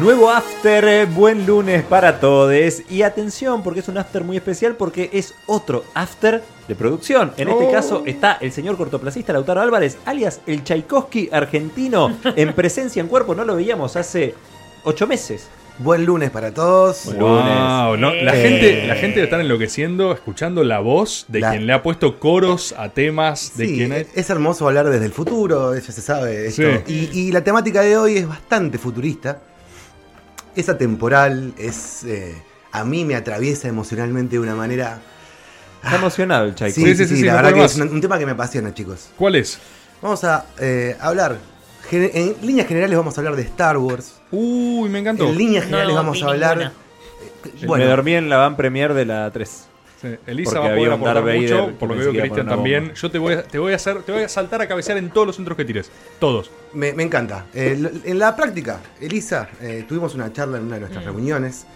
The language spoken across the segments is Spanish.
Nuevo after, eh, buen lunes para todos. Y atención, porque es un after muy especial, porque es otro after de producción. En este Oh. caso está el señor cortoplacista Lautaro Álvarez, alias el Tchaikovsky argentino, en presencia en cuerpo. No lo veíamos hace ocho meses. Buen lunes para todos. Buen Wow, lunes. ¿no? La, Eh. gente, la gente está enloqueciendo escuchando la voz de La- quien le ha puesto coros a temas de Sí, quien es. es hermoso hablar desde el futuro, ya se sabe esto. Sí. Y, y la temática de hoy es bastante futurista. Es atemporal, es. eh, a mí me atraviesa emocionalmente de una manera. Está emocionado el Sí, sí, sí, sí, sí, la verdad que es un, un tema que me apasiona, chicos. ¿Cuál es? Vamos a eh, hablar. gen- En líneas generales vamos a hablar de Star Wars. Uy, me encantó. En líneas No generales vamos a hablar. ninguna. eh, Me dormí en la van premier de la 3. Elisa Porque va a poder un aportar mucho, por lo que veo Cristian también. bomba. Yo te voy, a, te voy a hacer, te voy a saltar a cabecear en todos los centros que tires. Todos. Me, me encanta. Eh, en la práctica, Elisa, eh, tuvimos una charla en una de nuestras Mm. reuniones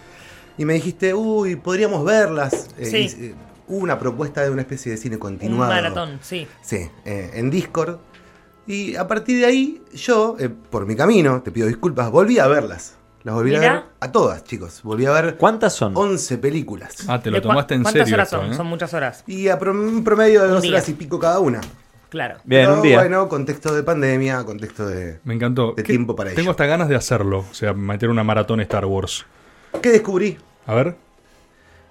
y me dijiste, uy, podríamos verlas. Eh, Sí. eh, hubo una propuesta de una especie de cine Un continuado. maratón, sí. Sí, eh, en Discord. Y a partir de ahí, yo, eh, por mi camino, te pido disculpas, volví a verlas. Las volví a ver a todas, chicos. Volví a ver ¿Cuántas son? 11 películas. Ah, te lo ¿De cua- tomaste en ¿Cuántas serio. horas esto, son? ¿eh? Son muchas horas. Y a pro- un promedio de Un dos día. horas y pico cada una. Claro. Bien, Pero un día. Bueno, contexto de pandemia, contexto de... Me encantó. De ¿Qué- tiempo para Tengo ello. hasta ganas de hacerlo. O sea, meter una maratón Star Wars. ¿Qué descubrí? A ver.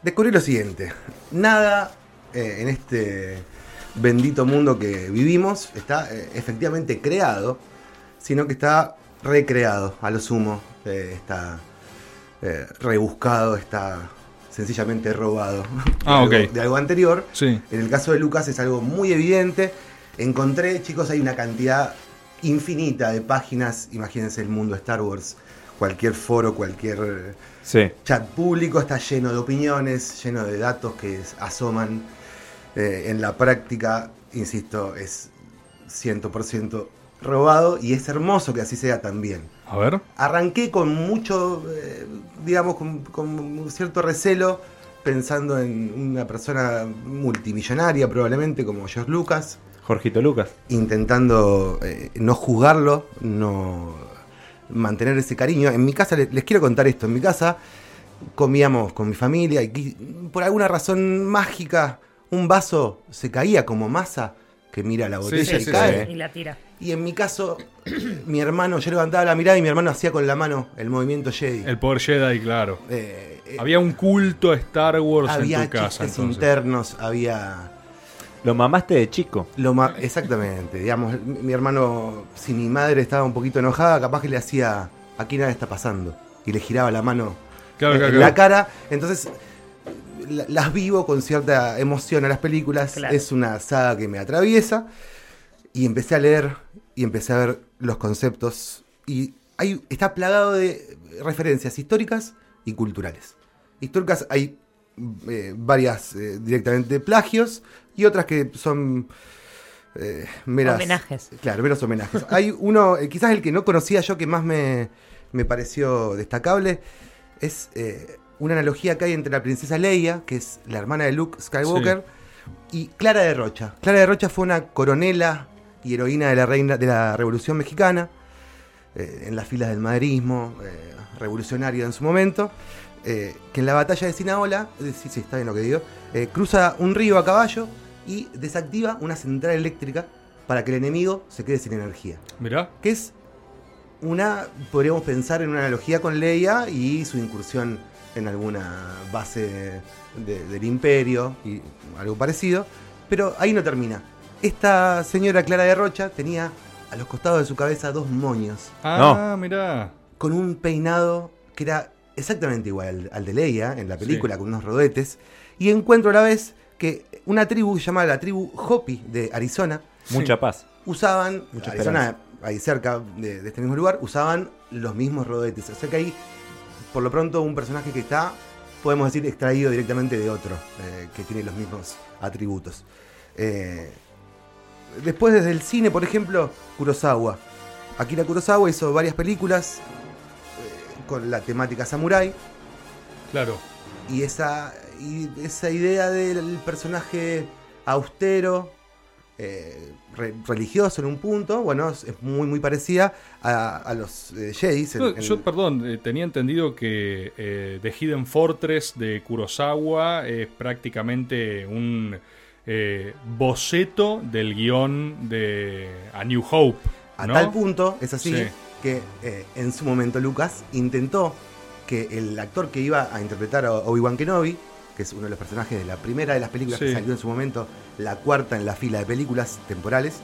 Descubrí lo siguiente. Nada eh, en este bendito mundo que vivimos está eh, efectivamente creado, sino que está recreado a lo sumo. Eh, está eh, rebuscado, está sencillamente robado Ah, de, algo, ok. de algo anterior. Sí. En el caso de Lucas es algo muy evidente. Encontré, chicos, hay una cantidad infinita de páginas. Imagínense el mundo Star Wars. Cualquier foro, cualquier Sí. chat público está lleno de opiniones, lleno de datos que asoman. Eh, en la práctica, insisto, es 100% robado y es hermoso que así sea también. A ver. Arranqué con mucho, eh, digamos, con, con un cierto recelo, pensando en una persona multimillonaria probablemente como George Lucas, Jorgito Lucas. intentando eh, no juzgarlo, no mantener ese cariño. En mi casa, les, les quiero contar esto, en mi casa comíamos con mi familia y por alguna razón mágica un vaso se caía como masa que mira la botella sí, y sí, cae. sí. Y la tira. Y en mi caso, mi hermano, yo levantaba la mirada y mi hermano hacía con la mano el movimiento Jedi. El poder Jedi, claro. Eh, eh, Había un culto a Star Wars había en tu casa. Entonces. internos, había... Lo mamaste de chico. Lo ma- exactamente, digamos, mi, hermano, si mi madre estaba un poquito enojada, capaz que le hacía, aquí nada está pasando, y le giraba la mano Claro, en, claro, en claro. la cara, entonces las vivo con cierta emoción a las películas, Claro. es una saga que me atraviesa, y empecé a leer, y empecé a ver los conceptos, y hay, está plagado de referencias históricas y culturales. Históricas hay eh, varias eh, directamente plagios, y otras que son... eh, meras- Homenajes. Claro, meros homenajes. Hay uno, eh, quizás el que no conocía yo que más me, me pareció destacable, es eh, una analogía que hay entre la princesa Leia, que es la hermana de Luke Skywalker, y Clara de Rocha. Clara de Rocha fue una coronela y heroína de la, reina, de la Revolución Mexicana, eh, en las filas del maderismo, eh, revolucionaria en su momento, eh, que en la batalla de Sinaola, sí, sí, está bien lo que digo, cruza un río a caballo y desactiva una central eléctrica para que el enemigo se quede sin energía. Mirá. Que es una, podríamos pensar en una analogía con Leia y su incursión en alguna base de- del imperio y algo parecido. Pero ahí no termina. Esta señora Clara de Rocha tenía a los costados de su cabeza dos moños Ah, mirá. con un peinado que era exactamente igual al, de Leia en la película, con unos rodetes. Y encuentro a la vez que una tribu llamada la tribu Hopi de Arizona Mucha paz. usaban, Mucha Arizona, ahí cerca de, de este mismo lugar, usaban los mismos rodetes. O sea que ahí, por lo pronto, un personaje que está, podemos decir, extraído directamente de otro, eh, que tiene los mismos atributos. Eh, después, desde el cine, por ejemplo, Kurosawa. Akira Kurosawa hizo varias películas eh, con la temática samurai Claro. y esa, y esa idea del personaje austero, eh, re- religioso en un punto, bueno, es muy, muy parecida a, a los eh, en- en- yo, perdón, eh, tenía entendido que eh, The Hidden Fortress de Kurosawa es prácticamente un eh, boceto del guion de A New Hope. A tal punto, es así, Sí. que en su momento Lucas intentó que el actor que iba a interpretar a Obi-Wan Kenobi, que es uno de los personajes de la primera de las películas que salió en su momento, la cuarta en la fila de películas temporales,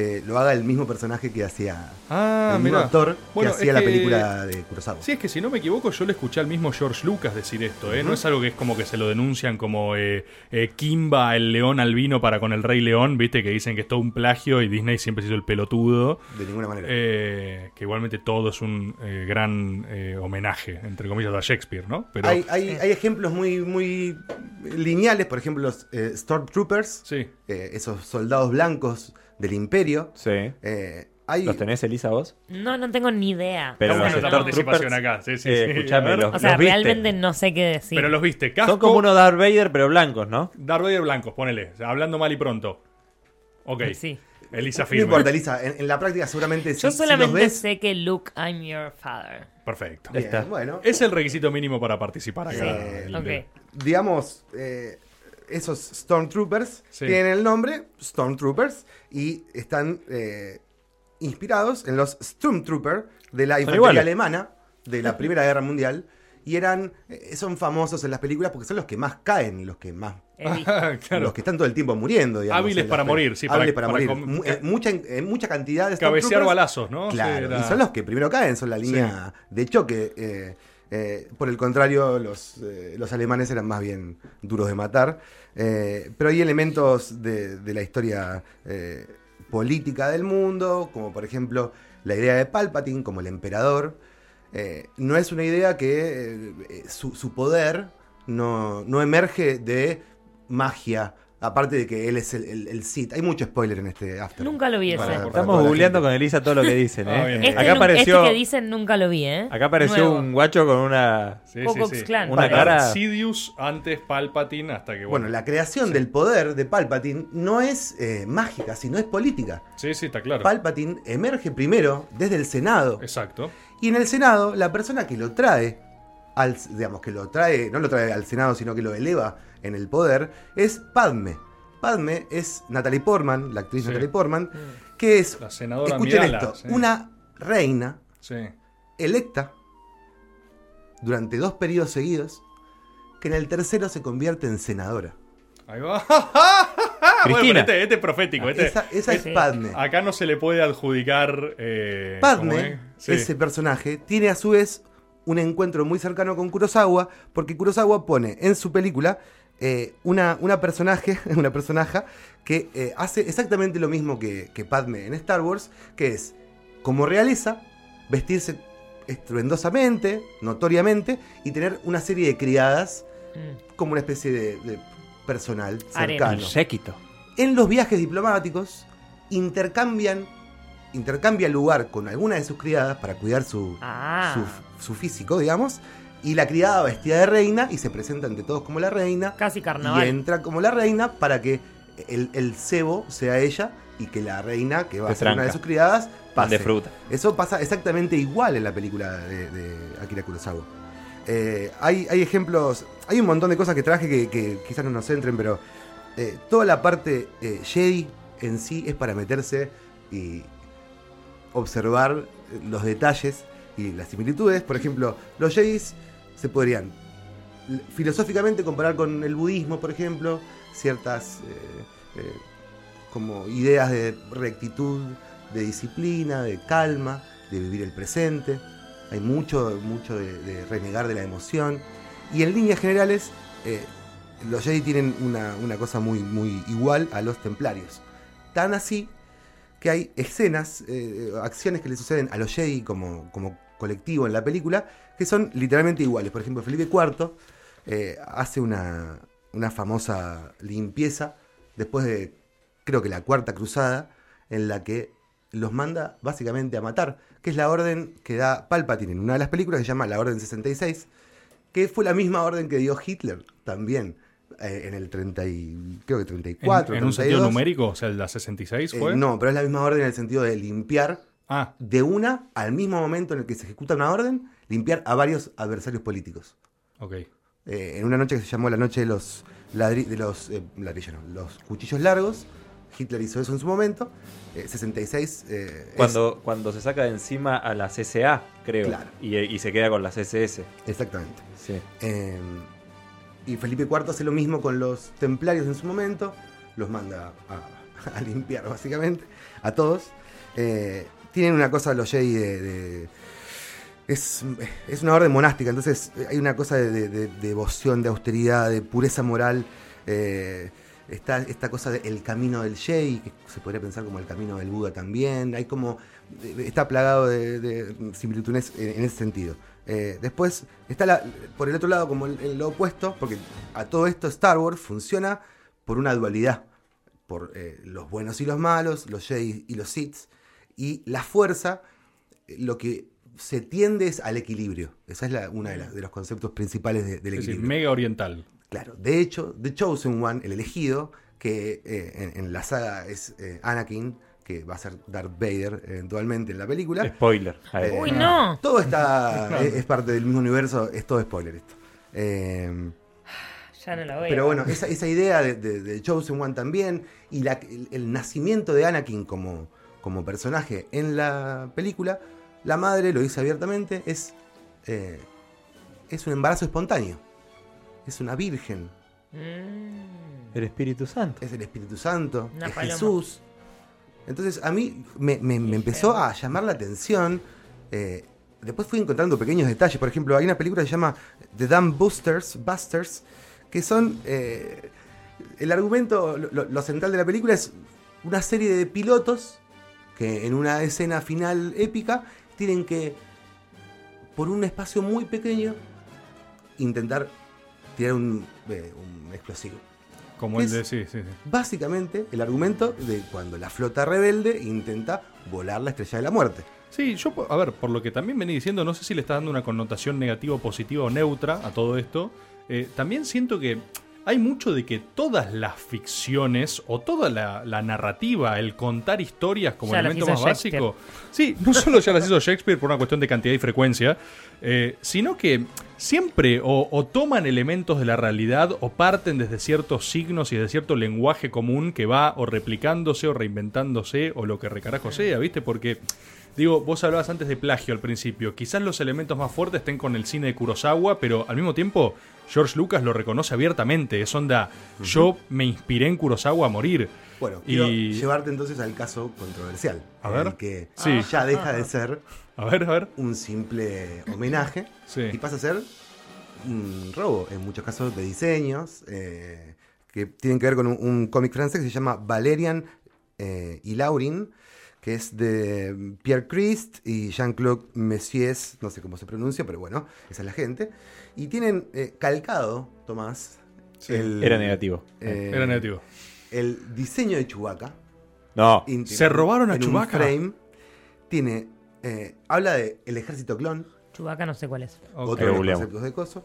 eh, lo haga el mismo personaje que hacía Ah, el mismo actor Bueno, que hacía la que- película de Kurosawa. Sí, es que si no me equivoco, yo le escuché al mismo George Lucas decir esto, ¿eh? No es algo que es como que se lo denuncian como eh, eh, Kimba, el león albino para con el Rey León, ¿viste? Que dicen que es todo un plagio y Disney siempre se hizo el pelotudo. De ninguna manera. Eh, que igualmente todo es un eh, gran eh, homenaje, entre comillas, a Shakespeare, ¿no? Pero hay, hay, hay ejemplos muy, muy lineales, por ejemplo, los eh, Stormtroopers, sí. eh, esos soldados blancos del Imperio. Sí. eh, hay, ¿Los tenés, Elisa, vos? No, no tengo ni idea. Pero Está los bueno la Stormtroopers, participación acá, sí, sí, eh, sí. escuchame, los- o sea, viste? realmente no sé qué decir. Pero los viste, casco. Son como unos Darth Vader, pero blancos, ¿no? Darth Vader blancos, ponele. Hablando mal y pronto. Ok. Sí. Elisa no firme. importa, Elisa, en, en la práctica seguramente si, Yo si los solamente ves, sé que Luke, I'm your father. Perfecto. bien, está. bueno, Es el requisito mínimo para participar acá. Sí, El- ok. digamos, eh, esos Stormtroopers Sí. tienen el nombre Stormtroopers y están eh, inspirados en los Stormtrooper de la infantería alemana de la Primera Guerra Mundial y eran eh, son famosos en las películas porque son los que más caen, los que más. Ah, claro. los que están todo el tiempo muriendo, digamos. Hábiles para morir, sí, Hábiles para- para, para morir. com- en mucha, mucha cantidad de Cabecear balazos, ¿no? Claro, Sí, era- y son los que primero caen, son la línea de choque. eh, eh, por el contrario, los, eh, los alemanes eran más bien duros de matar. eh, pero hay elementos de, la historia política del mundo, como por ejemplo la idea de Palpatine como el emperador. No es una idea que su, su poder no, no emerge de magia, aparte de que él es el, el, el Sith. Hay mucho spoiler en este After. Nunca lo vi ese. Para- para Estamos googleando con Elisa todo lo que dicen, Ah, ¿eh? Este, acá apareció, este que dicen nunca lo vi, ¿eh? acá apareció Nuevo. un guacho con una... Sí. Klan, Una cara- Sidious antes Palpatine hasta que Bueno, la creación del poder de Palpatine no es eh, mágica, sino es política. Sí, sí, está claro. Palpatine emerge primero desde el Senado. Exacto. Y en el Senado, la persona que lo trae, al, digamos, que lo trae, no lo trae al Senado, sino que lo eleva en el poder, es Padme. Padme es Natalie Portman, la actriz Sí. Natalie Portman, que es, La senadora escuchen esto, sí. una reina Sí. electa durante dos periodos seguidos, que en el tercero se convierte en senadora. Ahí va. bueno, Cristina. este, este es profético. Este, Esa, esa es Sí. Padme. Acá no se le puede adjudicar. Eh, ¿cómo Padme, es? Sí. ese personaje, tiene a su vez un encuentro muy cercano con Kurosawa, porque Kurosawa pone en su película eh, una, una personaje, una personaja que eh, hace exactamente lo mismo que, que Padme en Star Wars, que es, como realeza, vestirse estruendosamente, notoriamente, y tener una serie de criadas Mm. como una especie de, de personal cercano. séquito. En los viajes diplomáticos intercambian intercambia lugar con alguna de sus criadas para cuidar su, Ah. Su, físico, digamos, y la criada vestida de reina y se presenta ante todos como la reina Casi y carnaval. entra como la reina para que el, el cebo sea ella y que la reina, que va a ser una de sus criadas, pase. de fruta. Eso pasa exactamente igual en la película de, de Akira Kurosawa. Eh, hay, hay ejemplos, hay un montón de cosas que traje que, que quizás no nos centren, pero eh, toda la parte eh, Jedi en sí es para meterse y observar los detalles y las similitudes. Por ejemplo, los Jedis se podrían filosóficamente comparar con el budismo, por ejemplo, ciertas eh, eh, como ideas de rectitud, de disciplina, de calma, de vivir el presente. Hay mucho, mucho de, renegar de la emoción. Y en líneas generales, eh, los Jedi tienen una, una cosa muy, muy igual a los templarios. Tan así que hay escenas, acciones que le suceden a los Jedi como, como colectivo en la película, que son literalmente iguales. Por ejemplo, Felipe IV eh, hace una, una famosa limpieza después de, creo que la cuarta cruzada, en la que los manda básicamente a matar, que es la orden que da Palpatine en una de las películas que se llama la Orden 66, que fue la misma orden que dio Hitler también. eh, en el 30 y, creo que 34, en, en un sentido 32. numérico, o sea, la 66 Eh, fue. no, pero es la misma orden en el sentido de limpiar Ah, de una al mismo momento en el que se ejecuta una orden, limpiar a varios adversarios políticos. ok. Eh, en una noche que se llamó la noche de los ladri- de los eh, ladrillos, no, los cuchillos largos, Hitler hizo eso en su momento. eh, 66 eh, es- Cuando, cuando se saca de encima a la CSA, creo. Claro. Y, y se queda con las SS. exactamente. Sí. Eh, y Felipe IV hace lo mismo con los templarios en su momento, los manda a, a limpiar básicamente, a todos. Tienen una cosa los Jedi de... es, es una orden monástica, entonces eh, hay una cosa de, de- de devoción, de austeridad, de pureza moral. eh, está esta cosa del camino del Jedi, que se podría pensar como el camino del Buda también. Hay como. eh, Está plagado de, de similitudes en, ese sentido. Eh, después está la- por el otro lado como el, lo opuesto, porque a todo esto Star Wars funciona por una dualidad. Por los buenos y los malos, los Jedi y los Sith. Y la fuerza, eh, lo que se tiende es al equilibrio. Esa es la, una de, los conceptos principales de- del Es decir, equilibrio. mega oriental. Claro, de hecho, The Chosen One, el elegido, que eh, en, en la saga es eh, Anakin, que va a ser Darth Vader eventualmente en la película. Spoiler. Eh, Uy, no. Todo está, es, es parte del mismo universo, es todo spoiler esto. Eh, Ya no la veo. pero bueno, esa, esa idea de, de- de Chosen One también, y la- el, el nacimiento de Anakin como, como personaje en la película, la madre lo dice abiertamente, es, eh, es un embarazo espontáneo. Es una virgen, Mm. El Espíritu Santo. es el Espíritu Santo, Una es paloma. Jesús. Entonces a mí me, me- me empezó a llamar la atención. eh, después fui encontrando pequeños detalles. Por ejemplo, hay una película que se llama The Damn Boosters, Busters, que son... eh, el argumento, lo central de la película es una serie de pilotos que en una escena final épica tienen que, por un espacio muy pequeño, intentar tirar un, eh, un explosivo. Como el de. Sí, sí, sí. Básicamente, el argumento de cuando la flota rebelde intenta volar la estrella de la muerte. Sí, yo, a ver, por lo que también venía diciendo, no sé si le está dando una connotación negativa, positiva o neutra a todo esto. eh, también siento que hay mucho de que todas las ficciones o toda la, la narrativa, el contar historias como Ya elemento más básico. Sí, no solo ya las hizo Shakespeare por una cuestión de cantidad y frecuencia, eh, sino que siempre o, o toman elementos de la realidad o parten desde ciertos signos y de cierto lenguaje común que va o replicándose o reinventándose o lo que recarajo sea, ¿viste? Porque Digo, vos hablabas antes de plagio al principio. Quizás los elementos más fuertes estén con el cine de Kurosawa, pero al mismo tiempo George Lucas lo reconoce abiertamente. Es onda, yo me inspiré en Kurosawa a morir. Bueno, Y- quiero llevarte entonces al caso controversial. A ver. el que Sí. ya deja de ser A ver, a ver. un simple homenaje Sí. y pasa a ser un robo, en muchos casos de diseños, eh, que tienen que ver con un, un cómic francés que se llama Valerian eh, y Laurin, que es de Pierre Christ y Jean-Claude Messies, no sé cómo se pronuncia, pero bueno, esa es la gente. Y tienen eh, calcado, Tomás, Sí. el- Era negativo. eh, Era negativo. El diseño de Chewbacca. No. ¿Se robaron a Chewbacca? frame, tiene, eh, habla de el ejército clon, Chubaca no sé cuál es. Ok. otro de conceptos de coso.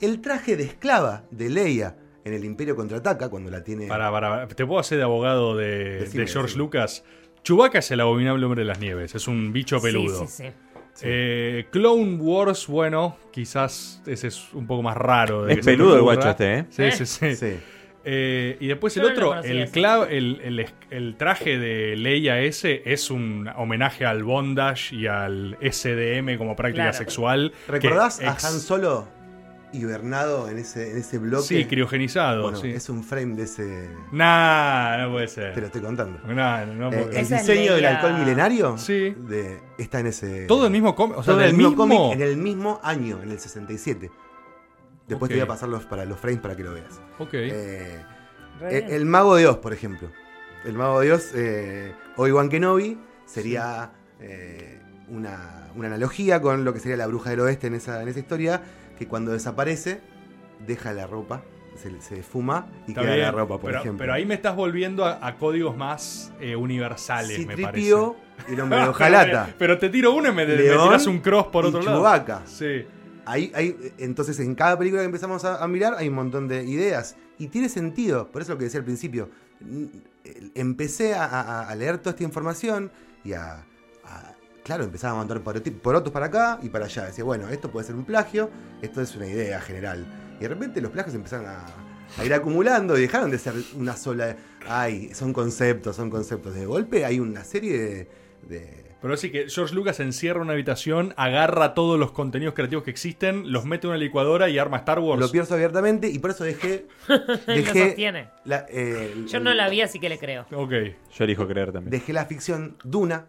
El traje de esclava de Leia en el Imperio contraataca cuando la tiene. Para, para, ¿Te puedo hacer de abogado de, Decime, de George decime. Lucas? Chewbacca es el abominable hombre de las nieves. Es un bicho peludo. Sí, sí, sí. Eh, Clone Wars, bueno, quizás ese es un poco más raro. de Es que peludo el guacho este, ¿eh? Sí, sí, sí. Sí. Eh, y después Yo el no otro, el, clav- el, el- el traje de Leia ese es un homenaje al bondage y al SDM como práctica Claro. sexual. ¿Recordás a ex- Han Solo hibernado en ese, en ese bloque? Sí, criogenizado. Bueno, sí. es un frame de ese. Nah, no puede ser. Te lo estoy contando. Nah, no Eh, puede- el Esa es diseño del alcohol milenario Sí. de, está en ese. Todo el mismo cómic. O sea, todo el mismo cómic en el mismo año, en el 67. Después te voy a pasar los, para los frames para que lo veas. Ok. Eh, Re el, el Mago de Oz, por ejemplo. El Mago de Oz, eh, Obi-Wan Kenobi, sería eh, una, una analogía con lo que sería la Bruja del Oeste en esa, en esa historia, que cuando desaparece, deja la ropa, se, se fuma y Está queda bien, la ropa, por pero, ejemplo. pero ahí me estás volviendo a, a códigos más eh, universales, me parece. Y el hombre de hojalata. Pero te tiro uno y me, me León tiras un cross por y otro lado. Chewbacca. Sí. Hay, entonces, en cada película que empezamos a, a mirar hay un montón de ideas. Y tiene sentido, por eso lo que decía al principio. N- Empecé a, a- a leer toda esta información y a. claro, empezaba a por, porotos para acá y para allá. Decía, bueno, esto puede ser un plagio, esto es una idea general. Y de repente los plagios empezaron a, a ir acumulando y dejaron de ser una sola. Ay, son conceptos, son conceptos. De golpe hay una serie de. de- Pero así que George Lucas encierra una habitación, agarra todos los contenidos creativos que existen, los mete en una licuadora y arma Star Wars. lo pienso abiertamente y por eso dejé. Lo dejé sostiene. la, eh, Yo no la vi, así que le creo. Ok. Yo elijo creer también. Dejé la ficción Duna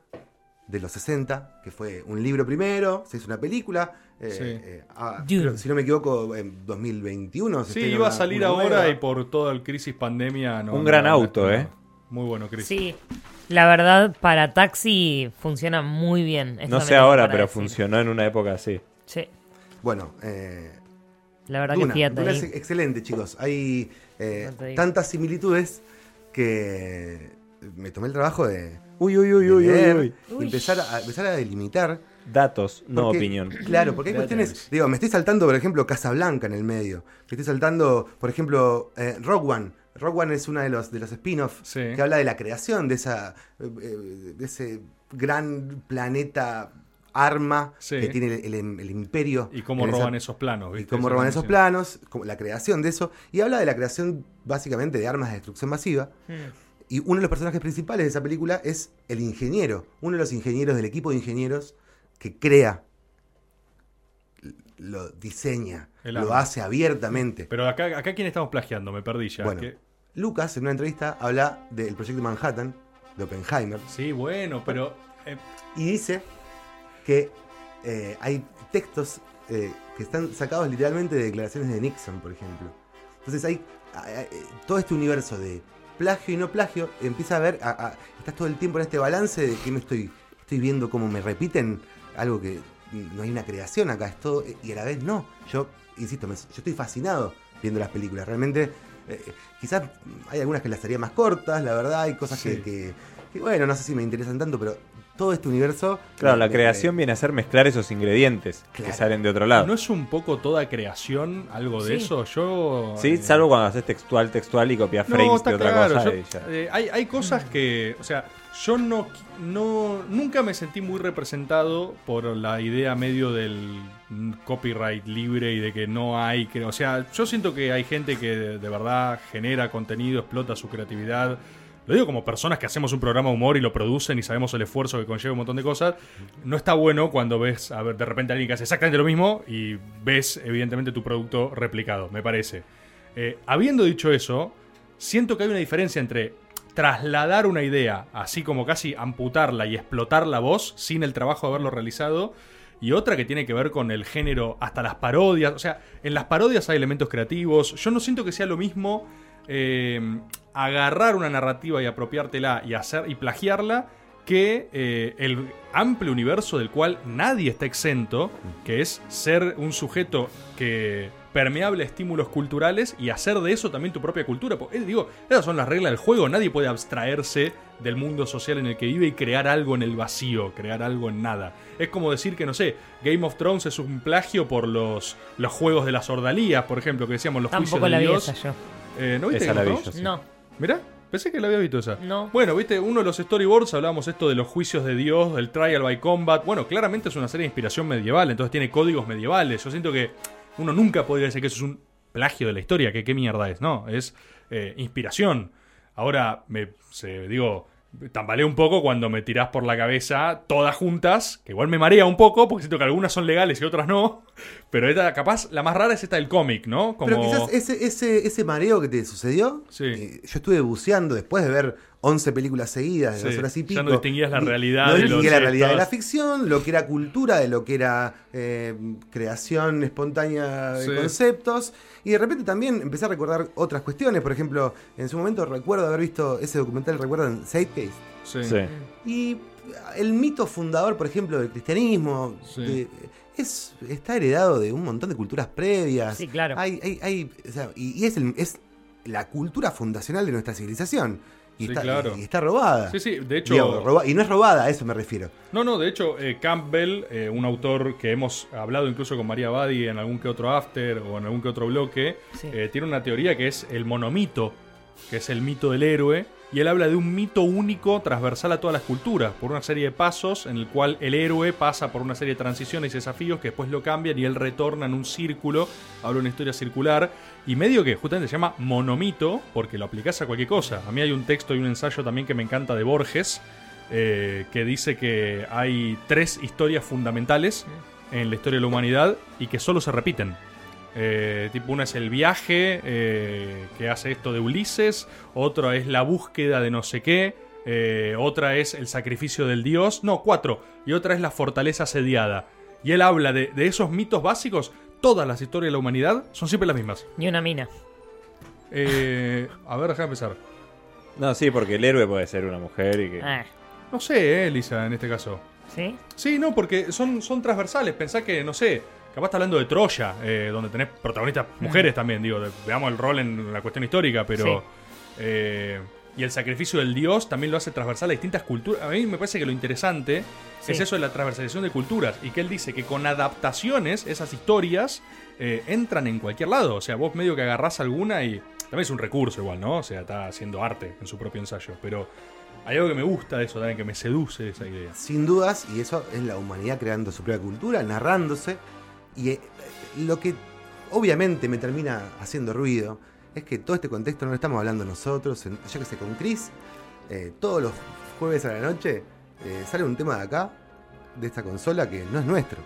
de los 60, que fue un libro primero, se hizo una película. eh, Sí. eh, ah, creo- si no me equivoco, en 2021. se Sí, iba a salir ahora nueva. y por toda el crisis pandemia no. Un gran auto. ¿eh? Muy bueno, Chris. Sí. La verdad, para taxi funciona muy bien. No sé ahora, pero decir. funcionó en una época así. Sí. Bueno, eh, La verdad Duna, que fíjate. Duna es excelente, chicos. Hay eh, tantas similitudes que me tomé el trabajo de, Uy, uy, uy, uy, uy, leer uy. y empezar a, empezar a delimitar. Datos, no Porque- opinión. Claro, porque hay cuestiones. Digo, me estoy saltando, por ejemplo, Casablanca en el medio. Me estoy saltando, por ejemplo, eh, Rogue One. Rogue One es uno de los, de los spin-offs Sí. que habla de la creación de, esa, eh, de ese gran planeta arma Sí. que tiene el, el- el imperio. Y cómo esa- roban esos planos, y ¿viste? cómo Eso roban esos sí. planos, como la creación de eso. Y habla de la creación básicamente de armas de destrucción masiva. Mm. Y uno de los personajes principales de esa película es el ingeniero, uno de los ingenieros del equipo de ingenieros que crea, lo diseña, lo hace abiertamente. Pero acá, acá quién estamos plagiando, me perdí ya. Bueno. que- Lucas en una entrevista habla del proyecto Manhattan, de Oppenheimer, Sí, bueno, pero. eh, y dice que eh, hay textos eh, que están sacados literalmente de declaraciones de Nixon, por ejemplo. Entonces hay todo este universo de plagio y no plagio, empieza a ver, a- a- estás todo el tiempo en este balance de que me estoy, estoy viendo cómo me repiten algo que no hay una creación acá, es todo, y a la vez no. Yo, insisto, me- yo estoy fascinado viendo las películas, realmente. eh, quizás hay algunas que las haría más cortas, la verdad, hay cosas que- Sí. que, que, bueno, no sé si me interesan tanto, pero todo este universo... Claro, la creación viene a ser mezclar esos ingredientes que salen de otro lado. ¿No es un poco toda creación algo de Sí. eso? Yo. Sí, eh, salvo cuando haces textual, textual y copias No, frames está de otra claro. cosa. yo- eh, hay, hay cosas que, o sea, yo no, no, nunca me sentí muy representado por la idea medio del copyright libre y de que no hay, que, o sea, yo siento que hay gente que de, de verdad genera contenido, explota su creatividad. Lo digo como personas que hacemos un programa de humor y lo producen y sabemos el esfuerzo que conlleva un montón de cosas. No está bueno cuando ves, a ver, de repente a alguien que hace exactamente lo mismo y ves, evidentemente, tu producto replicado, me parece. Eh, habiendo dicho eso, siento que hay una diferencia entre trasladar una idea, así como casi amputarla y explotar la voz sin el trabajo de haberlo realizado, y otra que tiene que ver con el género, hasta las parodias. O sea, en las parodias hay elementos creativos. Yo no siento que sea lo mismo eh, agarrar una narrativa y apropiártela y hacer y plagiarla que eh, el amplio universo del cual nadie está exento, que es ser un sujeto que permeable a estímulos culturales y hacer de eso también tu propia cultura. Porque, eh, digo, esas son las reglas del juego, nadie puede abstraerse del mundo social en el que vive y crear algo en el vacío, crear algo en nada. Es como decir que, no sé, Game of Thrones es un plagio por los, los juegos de las ordalías, por ejemplo, que decíamos los Tampoco juicios la de vi Dios. esa yo. Eh, ¿No viste Esa Game la of vi Thrones? yo, sí. No. Mirá, pensé que la había visto esa. No. Bueno, viste, uno de los storyboards hablábamos esto de los juicios de Dios, del trial by combat. Bueno, claramente es una serie de inspiración medieval, entonces tiene códigos medievales. Yo siento que uno nunca podría decir que eso es un plagio de la historia, que qué mierda es, no, es eh, inspiración. Ahora, me se, digo, tambaleo un poco cuando me tirás por la cabeza todas juntas, que igual me marea un poco, porque siento que algunas son legales y otras no. Pero esta, capaz, la más rara es esta del cómic, ¿no? Como... Pero quizás ese, ese, ese mareo que te sucedió, Sí. eh, yo estuve buceando después de ver 11 películas seguidas de Sí, dos horas y ya pico. no distinguías la realidad No de distinguía la realidad de la ficción, lo que era cultura, de lo que era eh, creación espontánea de Sí. conceptos. Y de repente también empecé a recordar otras cuestiones. Por ejemplo, en su momento recuerdo haber visto ese documental, ¿recuerdan? Zeitgeist. Sí. Sí. Y el mito fundador, por ejemplo, del cristianismo Sí. de- es, está heredado de un montón de culturas previas. Sí, claro. Hay, hay, hay- o sea, y y es, el- es la cultura fundacional de nuestra civilización. Y, Sí, está, claro. y está robada. Sí, sí, de hecho. Roba- y no es robada, a eso me refiero. No, no, de hecho, eh, Campbell, eh, un autor que hemos hablado incluso con María Badi en algún que otro after o en algún que otro bloque, Sí. eh, tiene una teoría que es el monomito, que es el mito del héroe, y él habla de un mito único transversal a todas las culturas, por una serie de pasos en el cual el héroe pasa por una serie de transiciones y desafíos que después lo cambian y él retorna en un círculo, habla una historia circular, y medio que justamente se llama monomito, porque lo aplicás a cualquier cosa. A mí hay un texto y un ensayo también que me encanta de Borges, eh, que dice que hay tres historias fundamentales en la historia de la humanidad y que solo se repiten. Eh, tipo, una es el viaje eh, que hace esto de Ulises, otra es la búsqueda de no sé qué, otra es el sacrificio del dios, no, cuatro, y otra es la fortaleza asediada. Y él habla de esos mitos básicos, todas las historias de la humanidad son siempre las mismas. Ni una mina. Eh, a ver, déjame empezar. No, sí, porque el héroe puede ser una mujer y que. Ah, No sé, eh, Elisa, en este caso. ¿Sí? Sí, no, porque son, son transversales. Pensá que, no sé, capaz está hablando de Troya, eh, donde tenés protagonistas mujeres también, digo, de- veamos el rol en la cuestión histórica, pero... Sí. eh, y el sacrificio del dios también lo hace transversal a distintas culturas. A mí me parece que lo interesante Sí. es eso de la transversalización de culturas. Y que él dice que con adaptaciones, esas historias eh, entran en cualquier lado. O sea, vos medio que agarrás alguna y... También es un recurso igual, ¿no? O sea, está haciendo arte en su propio ensayo. Pero hay algo que me gusta de eso también, que me seduce de esa idea. Sin dudas, y eso es la humanidad creando su propia cultura, narrándose. Y eh, lo que obviamente me termina haciendo ruido es que todo este contexto no lo estamos hablando nosotros. en- yo que sé, con Chris, eh, todos los jueves a la noche eh, sale un tema de acá, de esta consola, que no es nuestro.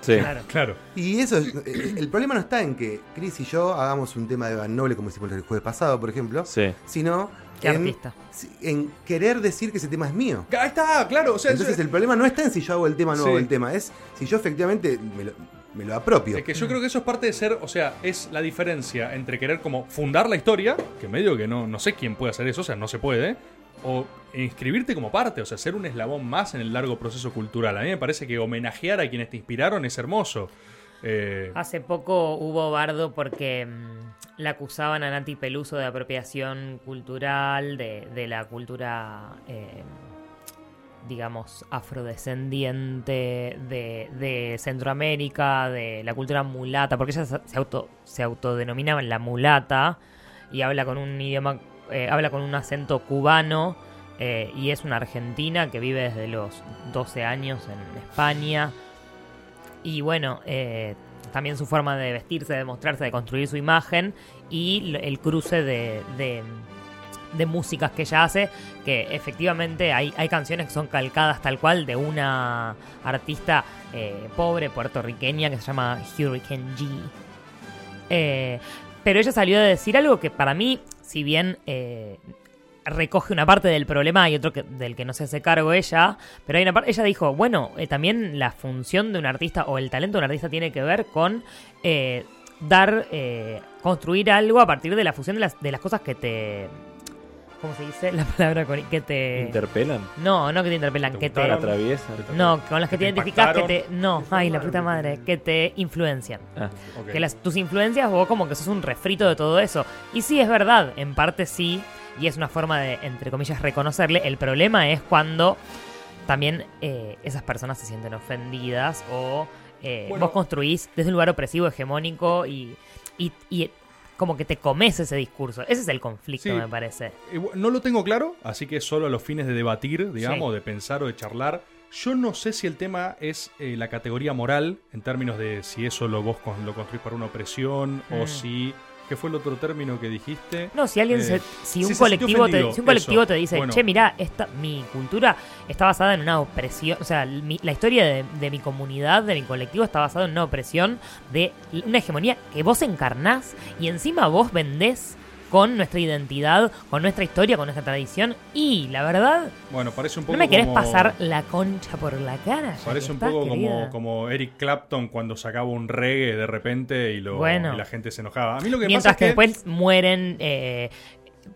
Sí. Claro. Claro. Y eso, es- eh, el problema no está en que Chris y yo hagamos un tema de Van Noble como hicimos el jueves pasado, por ejemplo, Sí. sino Qué en, artista. en querer decir que ese tema es mío. Ahí está, claro. O sea, Entonces el problema no está en si yo hago el tema o no Sí. hago el tema, es si yo efectivamente me lo, me lo apropio. Es que yo creo que eso es parte de ser, o sea, es la diferencia entre querer como fundar la historia, que medio que no, no sé quién puede hacer eso, o sea, no se puede, o inscribirte como parte, o sea, ser un eslabón más en el largo proceso cultural. A mí me parece que homenajear a quienes te inspiraron es hermoso. Eh, Hace poco hubo bardo porque mm, la acusaban a Nati Peluso de apropiación cultural, de, de la cultura, eh, digamos, afrodescendiente de, de Centroamérica, de la cultura mulata, porque ella se, auto, se autodenominaba la mulata y habla con un idioma, eh, habla con un acento cubano eh, y es una argentina que vive desde los 12 años en España. Y bueno, eh, también su forma de vestirse, de mostrarse, de construir su imagen y el cruce de, de, de músicas que ella hace, que efectivamente hay, hay canciones que son calcadas tal cual de una artista eh, pobre puertorriqueña que se llama Hurricane G. Eh, pero ella salió a decir algo que para mí, si bien eh, recoge una parte del problema y otro que, del que no se hace cargo ella, pero hay una parte, ella dijo, bueno, eh, también la función de un artista o el talento de un artista tiene que ver con dar, construir algo a partir de la fusión de las, de las cosas que te... ¿Cómo se dice la palabra? con- Que te... ¿Interpelan? no, no que te interpelan, ¿Te que te... Atraviesan? No, con las que ¿Que te te identificas que te... No, ay, la puta madre, que te influencian. Ah. Que las, tus influencias, vos como que sos un refrito de todo eso. Y sí, es verdad, en parte sí, y es una forma de, entre comillas, reconocerle. El problema es cuando también eh, esas personas se sienten ofendidas o eh, Bueno. vos construís desde un lugar opresivo, hegemónico y, y, y como que te comes ese discurso. Ese es el conflicto, Sí. me parece. No lo tengo claro, así que solo a los fines de debatir, digamos, Sí. de pensar o de charlar. Yo no sé si el tema es eh, la categoría moral, en términos de si eso lo vos con- lo construís para una opresión, o Mm. si... ¿Qué fue el otro término que dijiste? No, si alguien Eh, se, si un se colectivo te, si un colectivo eso. te dice, Bueno. che, mira, esta, mi cultura está basada en una opresión, o sea, mi- la historia de, de mi comunidad, de mi colectivo, está basada en una opresión de una hegemonía que vos encarnás y encima vos vendés con nuestra identidad, con nuestra historia, con nuestra tradición y la verdad, Bueno, parece un poco no me querés como- pasar la concha por la cara. Parece un estás, poco como, como Eric Clapton cuando sacaba un reggae de repente y, lo, Bueno. y la gente se enojaba. A mí lo que Mientras pasa que es que... después mueren eh,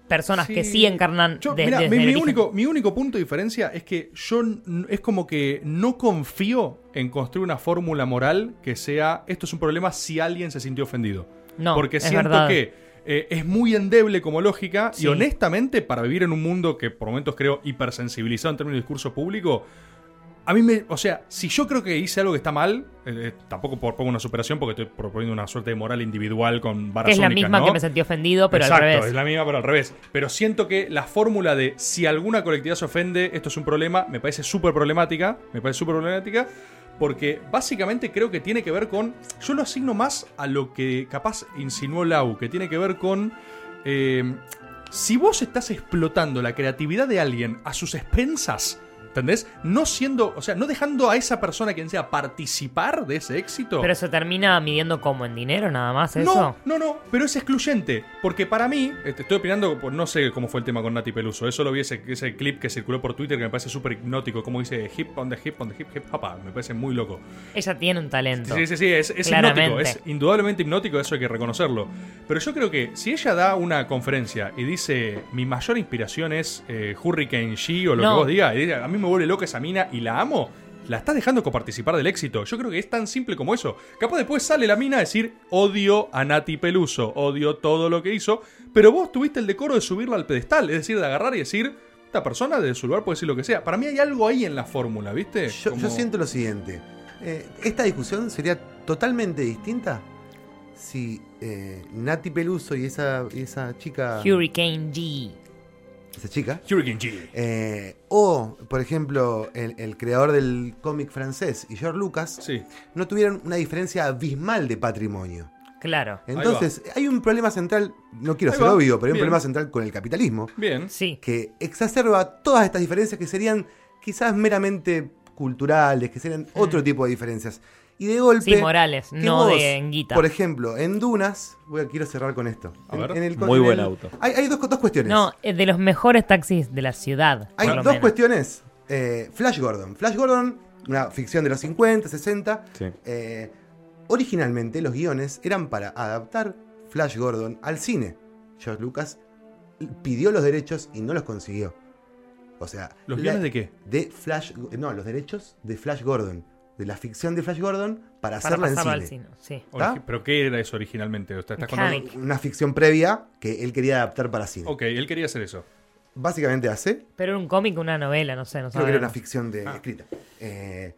personas que Sí. encarnan Yo, de- mirá, desde mi, único, mi único punto de diferencia es que yo es como que no confío en construir una fórmula moral que sea esto es un problema si alguien se sintió ofendido. No, Porque es siento verdad. que eh, es muy endeble como lógica Sí. y honestamente para vivir en un mundo que por momentos creo hipersensibilizado en términos de discurso público, a mí me, o sea, si yo creo que hice algo que está mal, eh, eh, tampoco por- pongo una superación porque estoy proponiendo una suerte de moral individual con varas es la misma ¿no? que me sentí ofendido, pero Exacto, al revés. es la misma, pero al revés. Pero siento que la fórmula de si alguna colectividad se ofende, esto es un problema, me parece súper problemática. Me parece súper problemática. Porque básicamente creo que tiene que ver con. Yo lo asigno más a lo que capaz insinuó Lau, que tiene que ver con. eh, si vos estás explotando la creatividad de alguien a sus expensas, ¿entendés? No siendo. O sea, no dejando a esa persona quien sea participar de ese éxito. Pero se termina midiendo como en dinero nada más, eso. No, no, no, pero es excluyente. Porque para mí, este, estoy opinando, pues, no sé cómo fue el tema con Nati Peluso. Eso lo vi ese, ese clip que circuló por Twitter que me parece súper hipnótico. Como dice hip on the hip on the hip hip hop. Me parece muy loco. Ella tiene un talento. Sí, sí, sí, es, hipnótico. Es indudablemente hipnótico, eso hay que reconocerlo. Pero yo creo que si ella da una conferencia y dice mi mayor inspiración es eh, Hurricane G o lo No. que vos digas, a mí me vuelve loca esa mina y la amo. La estás dejando coparticipar del éxito. Yo creo que es tan simple como eso. Capaz después sale la mina a decir odio a Nati Peluso, odio todo lo que hizo, pero vos tuviste el decoro de subirla al pedestal, es decir, de agarrar y decir, esta persona de su lugar puede decir lo que sea. Para mí hay algo ahí en la fórmula, ¿viste? Yo, Como- yo siento lo siguiente. Eh, esta discusión sería totalmente distinta si eh, Nati Peluso y esa, y esa chica. Hurricane G. Esa chica. Hurricane G. eh, o, por ejemplo, el, el creador del cómic francés y George Lucas Sí. no tuvieran una diferencia abismal de patrimonio. Claro. Entonces, hay un problema central, no quiero Ahí ser va. obvio, pero hay un Bien. problema central con el capitalismo Bien. Sí. que exacerba todas estas diferencias que serían quizás meramente culturales, que serían otro tipo de diferencias. Y de golpe. Sí, morales, no vos, de en guita. Por ejemplo, en Dunas, voy a, quiero cerrar con esto. A En- ver. en el- Muy en buen el- auto. Hay, hay dos, dos cuestiones. No, es de los mejores taxis de la ciudad. hay por lo dos menos. cuestiones. Eh, Flash Gordon. Flash Gordon, una ficción de los 50, 60. Sí. Eh, originalmente los guiones eran para adaptar Flash Gordon al cine. George Lucas pidió los derechos y no los consiguió. O sea, ¿Los la- guiones de qué? de Flash, no, los derechos de Flash Gordon, de la ficción de Flash Gordon para, Para hacerla en al cine. cine. Sí. ¿Pero qué era eso originalmente? Estás contando-. Una ficción previa que él quería adaptar para cine. Ok, él quería hacer eso. Básicamente hace, Pero era un cómic, una novela, no sé, no creo que era una ficción de, Ah. escrita. Eh,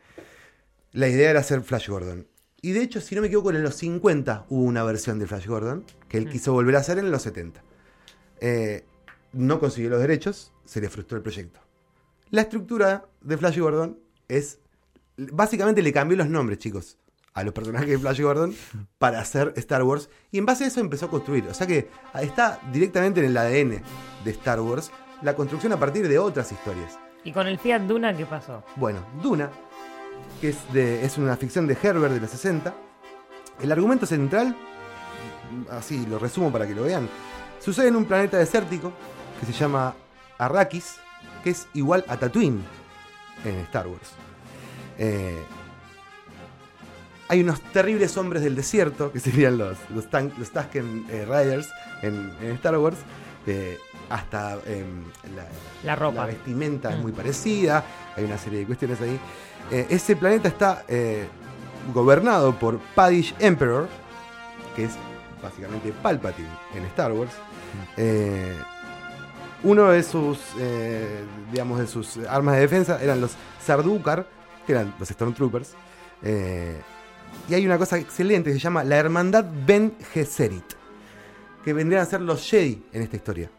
la idea era hacer Flash Gordon. Y de hecho, si no me equivoco, en los 50 hubo una versión de Flash Gordon que él Mm. quiso volver a hacer en los 70. Eh, no consiguió los derechos, se le frustró el proyecto. La estructura de Flash Gordon es. Básicamente le cambió los nombres, chicos, a los personajes de Flash Gordon para hacer Star Wars. Y en base a eso empezó a construir. O sea que está directamente en el ADN de Star Wars la construcción a partir de otras historias. ¿Y con el Fiat Duna qué pasó? Bueno, Duna, que es, de, es una ficción de Herbert de los 60. El argumento central, así lo resumo para que lo vean, sucede en un planeta desértico que se llama Arrakis, que es igual a Tatooine en Star Wars. Eh, hay unos terribles hombres del desierto, que serían los, los, Tan- los Tusken eh, Riders en, en Star Wars. eh, hasta em, la, La ropa. la vestimenta es muy parecida, hay una serie de cuestiones ahí. Eh, ese planeta está gobernado por Padish Emperor, que es básicamente Palpatine en Star Wars. Uno de sus, digamos, de sus armas de defensa eran los Sardukar, que eran los Stormtroopers. Eh, y hay una cosa excelente que se llama la Hermandad Ben Gesserit, que vendrían a ser los Jedi en esta historia.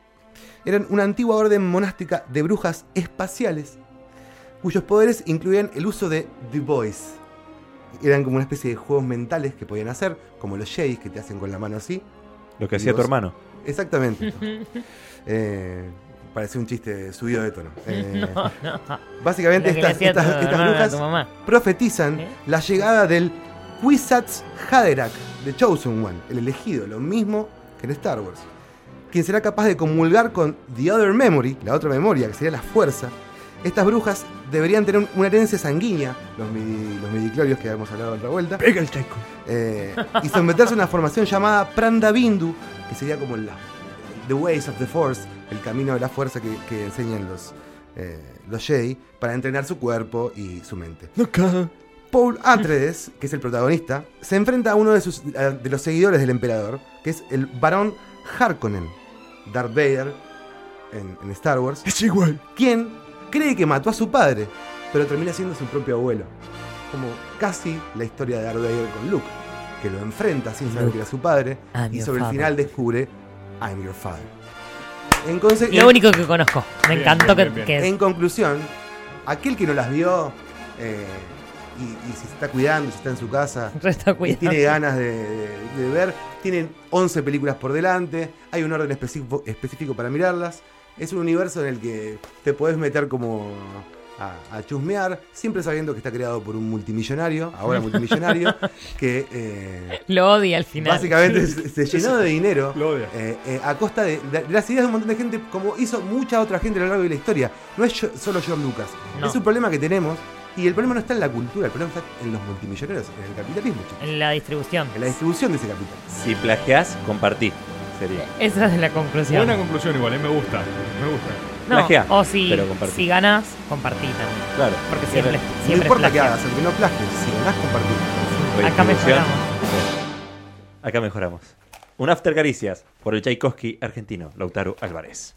Eran una antigua orden monástica de brujas espaciales, cuyos poderes incluían el uso de The Voice. Eran como una especie de juegos mentales que podían hacer, como los Jedi que te hacen con la mano así. Lo que hacía tu hermano. Exactamente. Eh, parece un chiste subido de tono. Eh, No, no. Básicamente estas, tu brujas mamá. profetizan ¿Eh? la llegada del Kwisatz Haderach, de Chosen One, el elegido, lo mismo que en Star Wars. Quien será capaz de comulgar con The Other Memory, la otra memoria, que sería la fuerza. Estas brujas deberían tener un- una herencia sanguínea, los, midi- los midiclorios que habíamos hablado en otra vuelta, Pega el checo. eh, y someterse a una formación llamada Pranda Bindu, que sería como la, The Ways of the Force, el camino de la fuerza que, que enseñan los, eh, los Jedi, para entrenar su cuerpo y su mente. Paul Atreides, que es el protagonista, se enfrenta a uno de, sus, de los seguidores del emperador, que es el barón Harkonnen, Darth Vader, en, en Star Wars, Es igual. quien cree que mató a su padre, pero termina siendo su propio abuelo. Como casi la historia de Darth Vader con Luke, que lo enfrenta sin saber Luke, que era su padre, y sobre el final descubre I'm your father. En, Lo único que conozco. Me Bien, encantó bien, que, bien, que- en conclusión, aquel que no las vio eh, y, y si se está cuidando, si está en su casa, se está y tiene ganas de, de- de ver, tienen 11 películas por delante, hay un orden específico, específico para mirarlas, es un universo en el que te podés meter como a, a chusmear, siempre sabiendo que está creado por un multimillonario, ahora multimillonario, que eh, Lo odia al final. básicamente se, se llenó de dinero Lo odia. eh, eh, a costa de, de las ideas de un montón de gente, como hizo mucha otra gente a lo largo de la historia. No es yo- solo George Lucas. No. Es un problema que tenemos. Y el problema no está en la cultura, el problema está en los multimillonarios, en el capitalismo, chicos. En la distribución. En la distribución de ese capital. Si plagiás, compartí. Sería. Esa es la conclusión. Buena conclusión igual, eh, me gusta. Me gusta. No, o si, pero compartí. si ganas, compartí también. Claro. Porque siempre, No siempre importa es que plagiar. hagas, aunque no plagies, si ganás, compartir. Acá mejoramos. Acá mejoramos. Un after caricias por el Tchaikovsky argentino, Lautaro Álvarez.